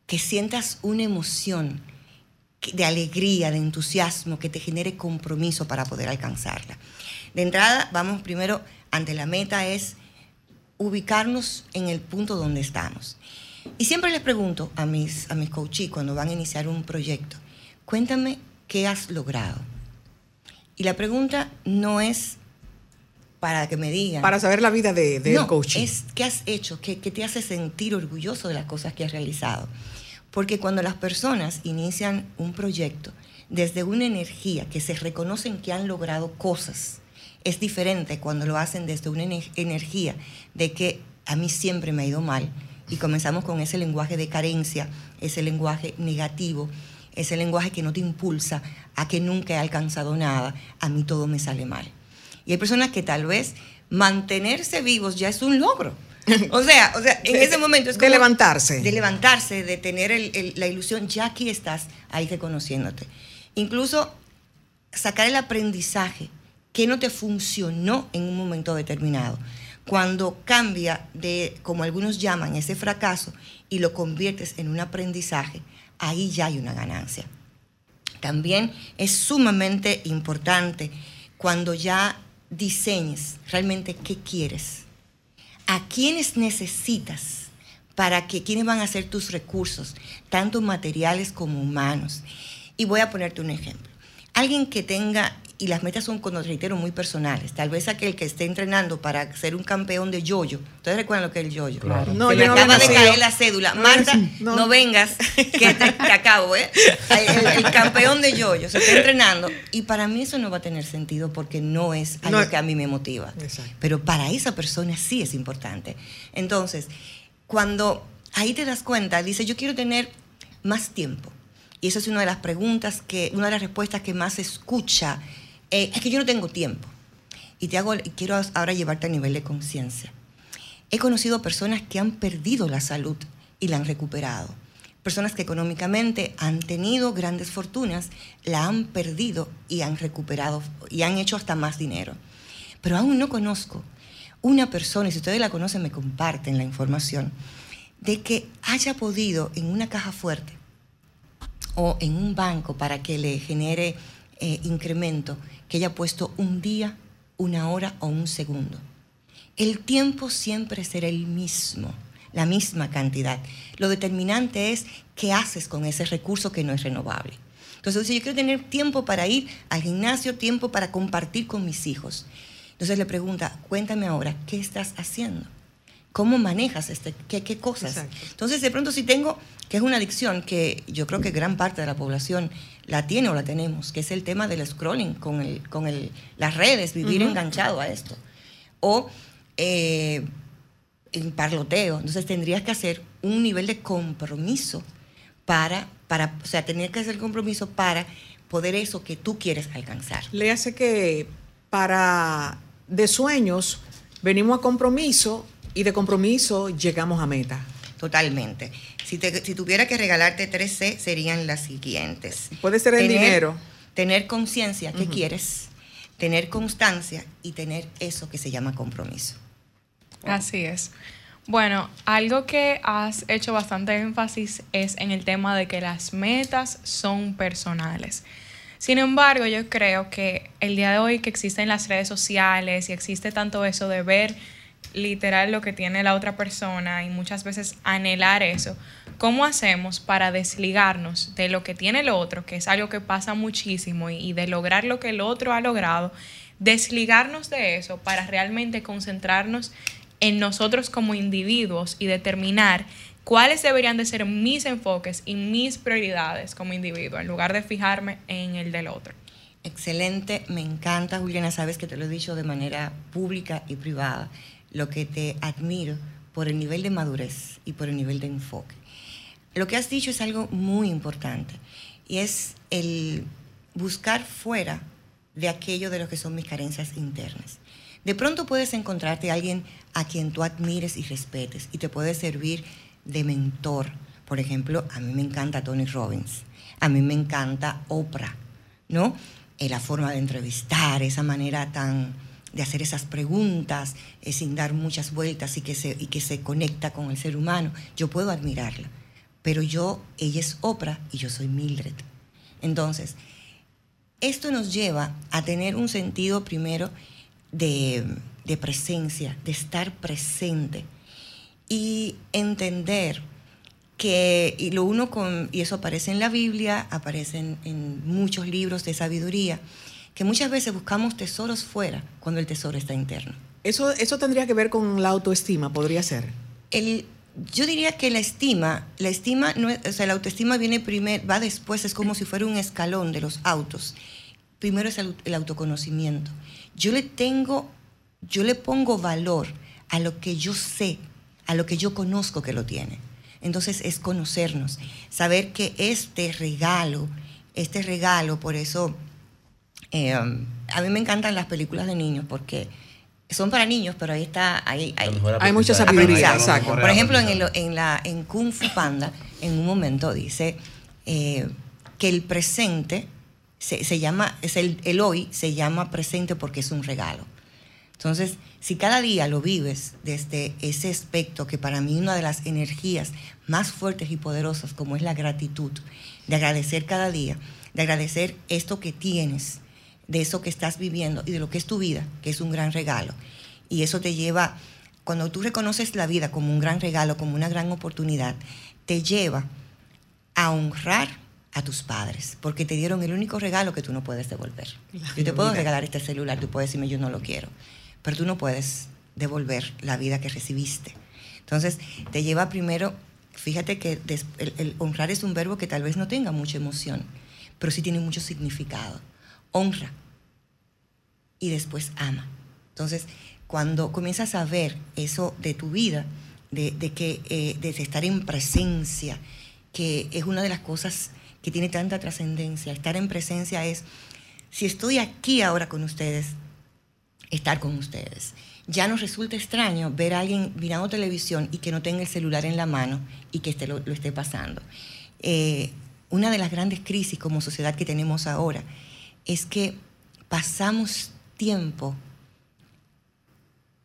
que sientas una emoción de alegría, de entusiasmo, que te genere compromiso para poder alcanzarla. De entrada, vamos primero ante la meta es ubicarnos en el punto donde estamos. Y siempre les pregunto a mis, a mis cuando van a iniciar un proyecto, cuéntame qué has logrado. Y la pregunta no es para que me digan. Para saber la vida de, de no, coach. Es qué has hecho, qué, te hace sentir orgulloso de las cosas que has realizado. Porque cuando las personas inician un proyecto desde una energía que se reconocen que han logrado cosas, es diferente cuando lo hacen desde una energía de que a mí siempre me ha ido mal y comenzamos con ese lenguaje de carencia, ese lenguaje negativo, ese lenguaje que no te impulsa a que nunca he alcanzado nada, a mí todo me sale mal. Y hay personas que tal vez mantenerse vivos ya es un logro. O sea, o sea en ese momento es como, De levantarse. De levantarse, de tener la ilusión, ya aquí estás ahí reconociéndote. Incluso sacar el aprendizaje que no te funcionó en un momento determinado. Cuando cambia de, como algunos llaman, ese fracaso y lo conviertes en un aprendizaje, ahí ya hay una ganancia. También es sumamente importante cuando ya diseñes realmente qué quieres, a quiénes necesitas para que quiénes van a ser tus recursos, tanto materiales como humanos. Y voy a ponerte un ejemplo. Alguien que tenga y las metas son, cuando reitero, muy personales. Tal vez aquel que esté entrenando para ser un campeón de yoyo. ¿Ustedes recuerdan lo que es el yoyo? Claro. No, me acaba de caer la cédula. Marta, no, vengas, que te, acabo, ¿eh? El, campeón de yoyo se está entrenando. Y para mí eso no va a tener sentido porque no es algo que a mí me motiva. Pero para esa persona sí es importante. Entonces, cuando ahí te das cuenta, dice, yo quiero tener más tiempo. Y esa es una de las preguntas que, una de las respuestas que más escucha eh, es que yo no tengo tiempo. Y te quiero ahora llevarte a nivel de conciencia. He conocido personas que han perdido la salud y la han recuperado. Personas que económicamente han tenido grandes fortunas, la han perdido y han recuperado y han hecho hasta más dinero. Pero aún no conozco una persona, y si ustedes la conocen me comparten la información, de que haya podido en una caja fuerte o en un banco para que le genere eh, incremento, que haya puesto un día, una hora o un segundo. El tiempo siempre será el mismo, la misma cantidad. Lo determinante es qué haces con ese recurso que no es renovable. Entonces, si yo quiero tener tiempo para ir al gimnasio, tiempo para compartir con mis hijos. Entonces le pregunta, cuéntame ahora, ¿qué estás haciendo? ¿Cómo manejas este, qué, qué cosas? Entonces, de pronto, si tengo, que es una adicción que yo creo que gran parte de la población la tiene o la tenemos, que es el tema del scrolling con, el, con el, las redes, vivir enganchado a esto. O eh, en parloteo. Entonces, tendrías que hacer un nivel de compromiso para, para, o sea, tendrías que hacer compromiso para poder eso que tú quieres alcanzar. Le hace que para de sueños venimos a compromiso y de compromiso llegamos a meta. Totalmente. Si, si tuviera que regalarte tres C, serían las siguientes. Puede ser el dinero. Tener conciencia que quieres, tener constancia y tener eso que se llama compromiso. Así es. Bueno, algo que has hecho bastante énfasis es en el tema de que las metas son personales. Sin embargo, yo creo que el día de hoy que existen las redes sociales y existe tanto eso de ver literal lo que tiene la otra persona y muchas veces anhelar eso, ¿cómo hacemos para desligarnos de lo que tiene el otro, que es algo que pasa muchísimo, y, de lograr lo que el otro ha logrado, desligarnos de eso para realmente concentrarnos en nosotros como individuos y determinar cuáles deberían de ser mis enfoques y mis prioridades como individuo, en lugar de fijarme en el del otro. Excelente, me encanta, Juliana, sabes que te lo he dicho de manera pública y privada, lo que te admiro por el nivel de madurez y por el nivel de enfoque. Lo que has dicho es algo muy importante y es el buscar fuera de aquello de lo que son mis carencias internas. De pronto puedes encontrarte a alguien a quien tú admires y respetes y te puede servir de mentor. Por ejemplo, a mí me encanta Tony Robbins, a mí me encanta Oprah, ¿no? Eh, la forma de entrevistar, esa manera tan de hacer esas preguntas eh, sin dar muchas vueltas y que, se, y que se conecta con el ser humano. Yo puedo admirarla, pero yo, ella es Oprah y yo soy Mildred. Entonces, esto nos lleva a tener un sentido primero de, presencia, de estar presente y entender que y lo uno con, y eso aparece en la Biblia, aparece en, muchos libros de sabiduría, que muchas veces buscamos tesoros fuera cuando el tesoro está interno. Eso, eso tendría que ver con la autoestima, podría ser. El, yo diría que la estima, la estima, no o sea, la autoestima viene primero, va después, es como si fuera un escalón de los autos. Primero es el autoconocimiento yo le tengo, yo le pongo valor a lo que yo sé, a lo que yo conozco que lo tiene. Entonces es conocernos, saber que este regalo, este regalo, por eso eh, a mí me encantan las películas de niños porque son para niños, pero ahí está, hay, mucha sabiduría. Por ejemplo, en, en, la, en Kung Fu Panda, en un momento dice eh, que el presente se, llama, es el, el hoy se llama presente porque es un regalo. Entonces, si cada día lo vives desde ese aspecto que para mí una de las energías más fuertes y poderosas como es la gratitud, de agradecer cada día, de agradecer esto que tienes, de eso que estás viviendo y de lo que es tu vida, que es un gran regalo. Y eso te lleva, cuando tú reconoces la vida como un gran regalo, como una gran oportunidad, te lleva a honrar a tus padres, porque te dieron el único regalo que tú no puedes devolver. Yo te puedo regalar este celular, tú puedes decirme yo no lo quiero, pero tú no puedes devolver la vida que recibiste. Entonces, te lleva primero, fíjate que el, honrar es un verbo que tal vez no tenga mucha emoción, pero sí tiene mucho significado. Honra y después ama. Entonces, cuando comienzas a ver eso de tu vida, de, que, eh, estar en presencia, que es una de las cosas que tiene tanta trascendencia. Estar en presencia es, si estoy aquí ahora con ustedes, estar con ustedes. Ya nos resulta extraño ver a alguien mirando televisión y que no tenga el celular en la mano y que este lo, esté pasando. Eh, una de las grandes crisis como sociedad que tenemos ahora es que pasamos tiempo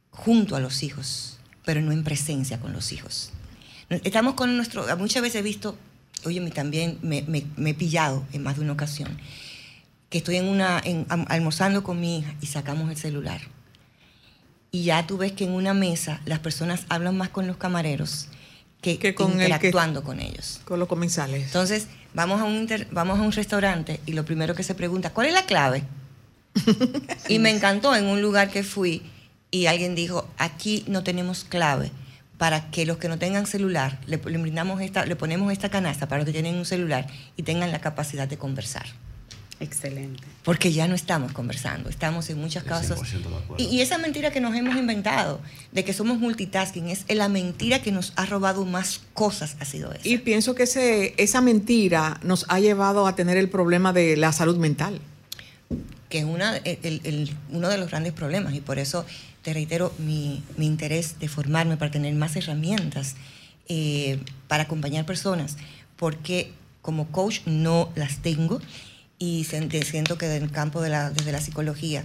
junto a los hijos, pero no en presencia con los hijos. Estamos con nuestro, muchas veces he visto oye, también me, he pillado en más de una ocasión, que estoy en una, almorzando con mi hija y sacamos el celular. Y ya tú ves que en una mesa las personas hablan más con los camareros que, con interactuando con ellos. Con los comensales. Entonces, vamos a, un vamos a un restaurante y lo primero que se pregunta, ¿cuál es la clave? y me encantó en un lugar que fui y alguien dijo, aquí no tenemos clave para que los que no tengan celular, le, brindamos esta, le ponemos esta canasta para los que tienen un celular y tengan la capacidad de conversar. Excelente. Porque ya no estamos conversando, estamos en muchos casos. Y, y, esa mentira que nos hemos inventado de que somos multitasking es la mentira que nos ha robado más cosas, ha sido esa. Y pienso que ese, esa mentira nos ha llevado a tener el problema de la salud mental. Que es una, el, uno de los grandes problemas y por eso te reitero mi, mi interés de formarme para tener más herramientas eh, para acompañar personas, porque como coach no las tengo y siento que del campo de la, desde la psicología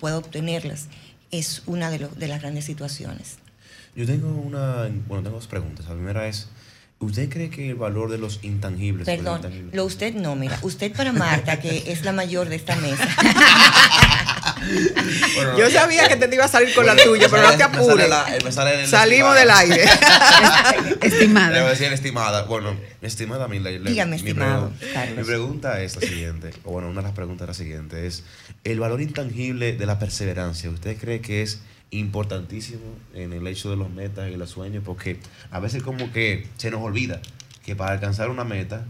puedo obtenerlas, es una de, de las grandes situaciones. Yo tengo una, bueno, tengo dos preguntas. La primera es, ¿Usted cree que el valor de los intangibles... Perdón, lo usted no, mira, usted para Marta, que es la mayor de esta mesa. Yo sabía que te iba a salir con la tuya, pero no te apures. Salimos del aire. estimada. Le voy a decir estimada. Bueno, estimada, mi, Dígame, estimado, mi pregunta es la siguiente, o bueno, una de las preguntas es la siguiente, es el valor intangible de la perseverancia. ¿Usted cree que es importantísimo en el hecho de los metas y los sueños, porque a veces como que se nos olvida que para alcanzar una meta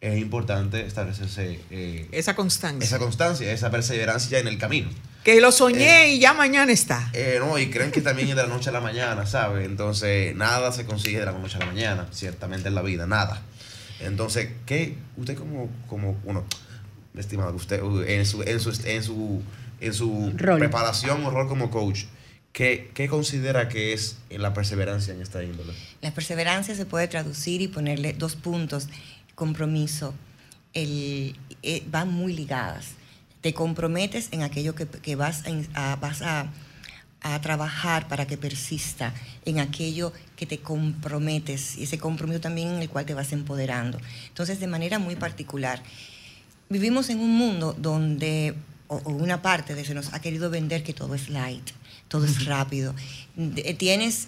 es importante establecerse eh, esa constancia. Esa constancia, esa perseverancia en el camino. Que lo soñé eh, y ya mañana está. Eh, no, y creen que también es de la noche a la mañana, ¿sabe? Entonces, nada se consigue de la noche a la mañana, ciertamente en la vida, nada. Entonces, ¿qué? Usted como, como bueno, estimado, usted en su, en su, en su, en su preparación o rol como coach, ¿Qué, considera que es la perseverancia en esta índole? La perseverancia se puede traducir y ponerle dos puntos. Compromiso. El, eh, van muy ligadas. Te comprometes en aquello que, vas, a, vas a, trabajar para que persista, en aquello que te comprometes y ese compromiso también en el cual te vas empoderando. Entonces, de manera muy particular, vivimos en un mundo donde, o, o una parte de se nos ha querido vender que todo es light todo es rápido. Eh, tienes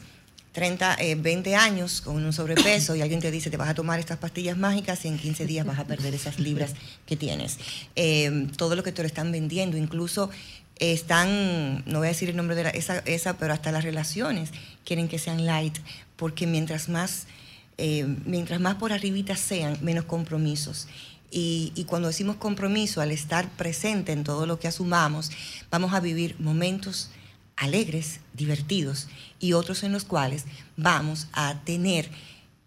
30, 20 eh, años con un sobrepeso y alguien te dice te vas a tomar estas pastillas mágicas y en 15 días vas a perder esas libras que tienes. Em, todo lo que te lo están vendiendo, incluso están, no voy a decir el nombre de esa, esa, pero hasta las relaciones quieren que sean light, porque mientras más, em, mientras más por arribita sean, menos compromisos. Y, y, cuando decimos compromiso, al estar presente en todo lo que asumamos, vamos a vivir momentos alegres, divertidos y otros en los cuales vamos a tener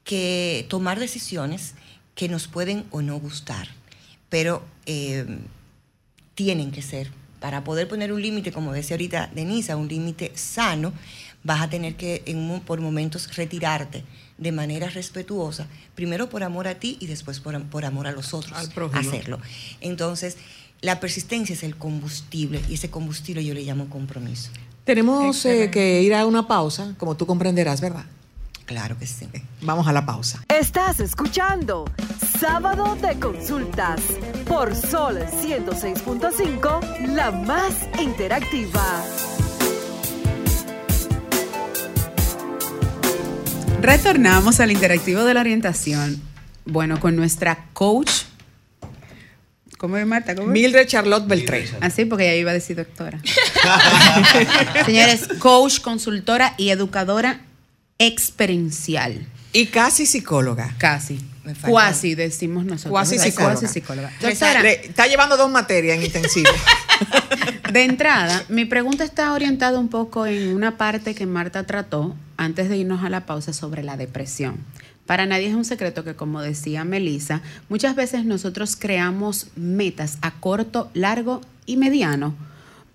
que tomar decisiones que nos pueden o no gustar, pero eh, tienen que ser. Para poder poner un límite, como decía ahorita Denisa, un límite sano, vas a tener que en, por momentos retirarte de manera respetuosa, primero por amor a ti y después por, amor a los otros, hacerlo. Entonces, la persistencia es el combustible y ese combustible yo le llamo compromiso. Tenemos eh, que ir a una pausa, como tú comprenderás, ¿verdad? Claro que sí. Vamos a la pausa. Estás escuchando Sábado de Consultas por Sol 106.5, la más interactiva. Retornamos al interactivo de la orientación. Bueno, con nuestra coach ¿Cómo es Marta? ¿Cómo Mildred Charlotte Beltré. Así, ah, porque ya iba a decir doctora. Señores, coach, consultora y educadora experiencial. Y casi psicóloga. Casi. Cuasi, decimos nosotros. Cuasi psicóloga. está llevando dos materias en intensivo. De entrada, mi pregunta está orientada un poco en una parte que Marta trató antes de irnos a la pausa sobre la depresión. Para nadie es un secreto que, como decía Melissa, muchas veces nosotros creamos metas a corto, largo y mediano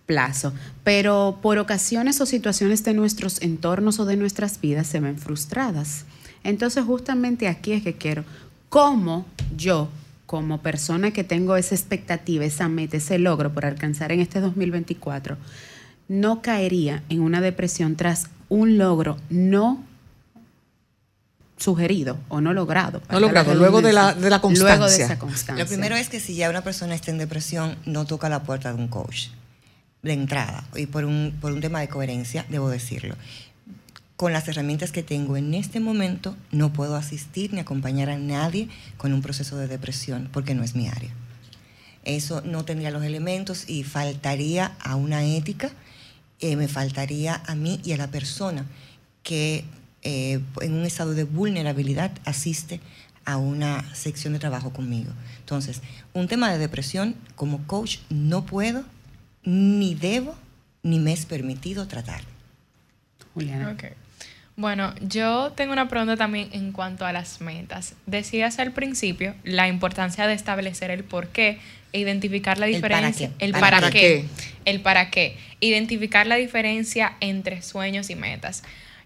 plazo, pero por ocasiones o situaciones de nuestros entornos o de nuestras vidas se ven frustradas. Entonces justamente aquí es que quiero, ¿cómo yo, como persona que tengo esa expectativa, esa meta, ese logro por alcanzar en este 2024, no caería en una depresión tras un logro no sugerido o no logrado. No logrado, luego de la, de la constancia. Luego de esa constancia. Lo primero es que si ya una persona está en depresión, no toca la puerta de un coach de entrada. Y por un, por un tema de coherencia, debo decirlo. Con las herramientas que tengo en este momento, no puedo asistir ni acompañar a nadie con un proceso de depresión, porque no es mi área. Eso no tendría los elementos y faltaría a una ética, eh, me faltaría a mí y a la persona que eh, en un estado de vulnerabilidad asiste a una sección de trabajo conmigo. Entonces, un tema de depresión como coach no puedo, ni debo, ni me es permitido tratar. Juliana. Okay. Bueno, yo tengo una pregunta también en cuanto a las metas. Decías al principio la importancia de establecer el por qué e identificar la diferencia. El para qué. El para qué. Identificar la diferencia entre sueños y metas.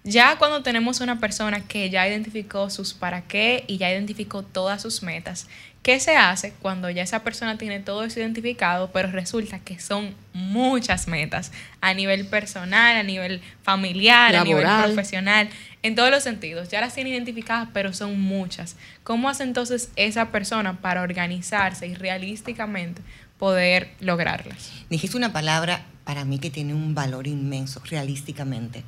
Ya cuando tenemos una persona que ya identificó sus para qué y ya identificó todas sus metas, ¿qué se hace cuando ya esa persona tiene todo eso identificado, pero resulta que son muchas metas a nivel personal, a nivel familiar, a nivel profesional, en todos los sentidos? Ya las tiene identificadas, pero son muchas. ¿Cómo hace entonces esa persona para organizarse y realísticamente poder lograrlas? Dijiste una palabra para mí que tiene un valor inmenso, realísticamente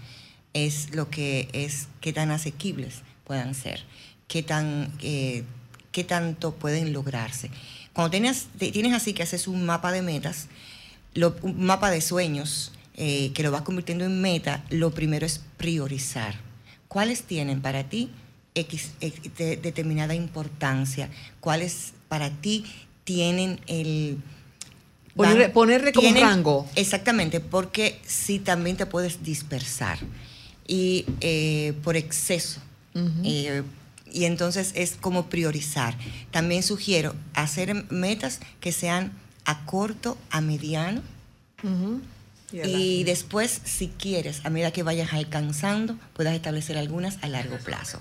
es lo que es qué tan asequibles puedan ser, qué, tan, eh, qué tanto pueden lograrse. Cuando tienes, tienes así que haces un mapa de metas, un mapa de sueños, eh, que lo vas convirtiendo en meta, lo primero es priorizar. ¿Cuáles tienen para ti X, determinada importancia? ¿Cuáles para ti tienen el... ponerle como rango. Exactamente, porque si también te puedes dispersar y eh, por exceso. Eh, y entonces es como priorizar. También sugiero hacer metas que sean a corto, a mediano. Y después, si quieres, a medida que vayas alcanzando, puedas establecer algunas a largo plazo.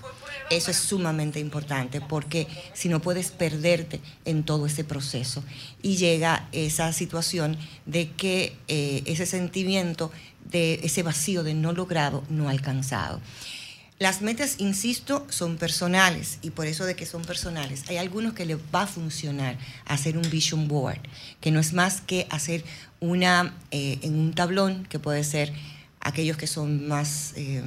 Eso es sumamente importante porque si no puedes perderte en todo ese proceso y llega esa situación de que eh, ese sentimiento de ese vacío de no logrado, no alcanzado. Las metas, insisto, son personales y por eso de que son personales, hay algunos que les va a funcionar hacer un vision board, que no es más que hacer una eh, en un tablón, que puede ser aquellos que son más, eh,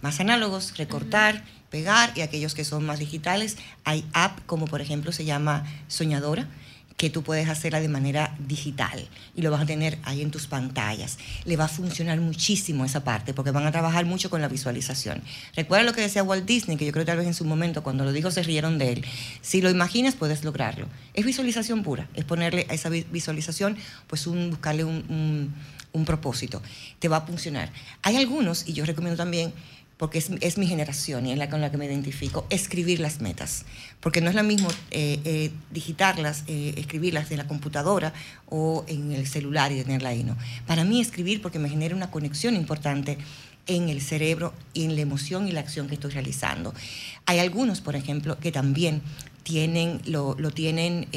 más análogos, recortar, pegar, y aquellos que son más digitales. Hay app como por ejemplo se llama Soñadora, que tú puedes hacerla de manera digital y lo vas a tener ahí en tus pantallas. Le va a funcionar muchísimo esa parte porque van a trabajar mucho con la visualización. Recuerda lo que decía Walt Disney, que yo creo que tal vez en su momento cuando lo dijo se rieron de él. Si lo imaginas puedes lograrlo. Es visualización pura, es ponerle a esa visualización, pues un, buscarle un, un propósito. Te va a funcionar. Hay algunos, y yo recomiendo también, porque es, mi generación y es la con la que me identifico, escribir las metas. Porque no es lo mismo eh, eh, digitarlas, eh, escribirlas en la computadora o en el celular y tenerla ahí, ¿no? Para mí escribir porque me genera una conexión importante en el cerebro y en la emoción y la acción que estoy realizando. Hay algunos, por ejemplo, que también tienen, lo, lo tienen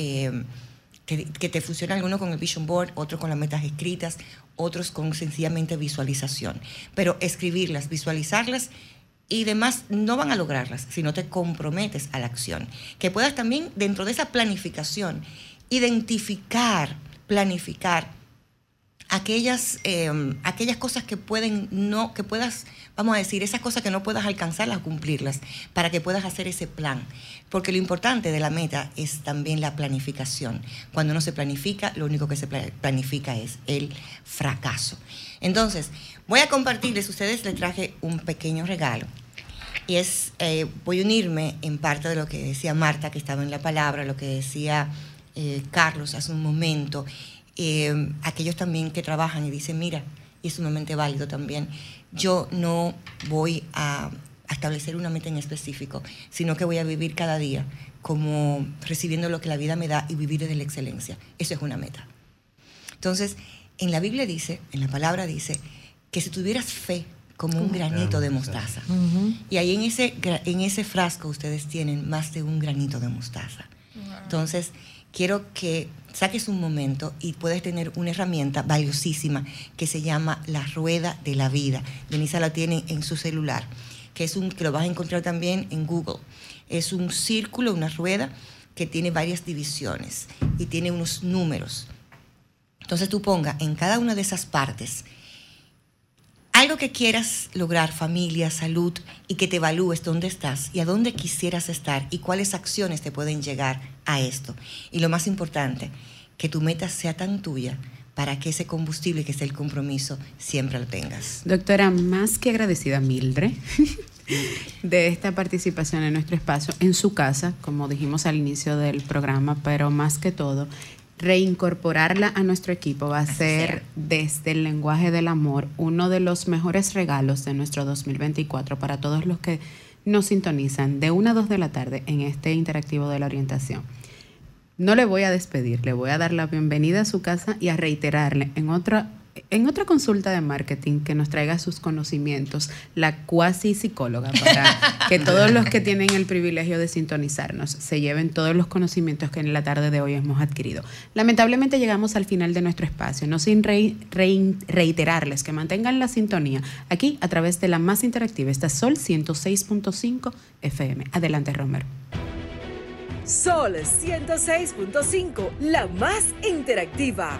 que, te funciona alguno con el Vision Board, otro con las metas escritas, otros con sencillamente visualización. Pero escribirlas, visualizarlas y demás no van a lograrlas si no te comprometes a la acción. Que puedas también, dentro de esa planificación, identificar, planificar aquellas, em, aquellas cosas que pueden no, que puedas, vamos a decir, esas cosas que no puedas alcanzarlas, cumplirlas, para que puedas hacer ese plan. Porque lo importante de la meta es también la planificación. Cuando no se planifica, lo único que se planifica es el fracaso. Entonces, voy a compartirles, ustedes les traje un pequeño regalo. Y es, eh, voy a unirme en parte de lo que decía Marta, que estaba en la palabra, lo que decía eh, Carlos hace un momento, eh, aquellos también que trabajan y dicen, mira, y es sumamente válido también, yo no voy a, establecer una meta en específico, sino que voy a vivir cada día como recibiendo lo que la vida me da y vivir desde la excelencia. Eso es una meta. Entonces, en la Biblia dice, en la palabra dice, que si tuvieras fe como un granito de mostaza, y ahí en ese, en ese frasco ustedes tienen más de un granito de mostaza. Entonces, quiero que saques un momento y puedes tener una herramienta valiosísima que se llama la rueda de la vida. Denisa la tiene en su celular, que es un que lo vas a encontrar también en Google. Es un círculo, una rueda que tiene varias divisiones y tiene unos números. Entonces tú ponga en cada una de esas partes algo que quieras lograr, familia, salud, y que te evalúes dónde estás y a dónde quisieras estar y cuáles acciones te pueden llegar a esto. Y lo más importante, que tu meta sea tan tuya para que ese combustible, que es el compromiso, siempre lo tengas. Doctora, más que agradecida, Mildred, de esta participación en nuestro espacio, en su casa, como dijimos al inicio del programa, pero más que todo, reincorporarla a nuestro equipo va a ser desde el lenguaje del amor uno de los mejores regalos de nuestro 2024 para todos los que nos sintonizan de una a dos de la tarde en este interactivo de la orientación. No le voy a despedir, le voy a dar la bienvenida a su casa y a reiterarle en otra en otra consulta de marketing que nos traiga sus conocimientos, la cuasi psicóloga, para que todos los que tienen el privilegio de sintonizarnos se lleven todos los conocimientos que en la tarde de hoy hemos adquirido. Lamentablemente llegamos al final de nuestro espacio, no sin reiterarles que mantengan la sintonía aquí a través de la más interactiva, esta Sol 106.5 FM. Adelante, Romero. Sol 106.5, la más interactiva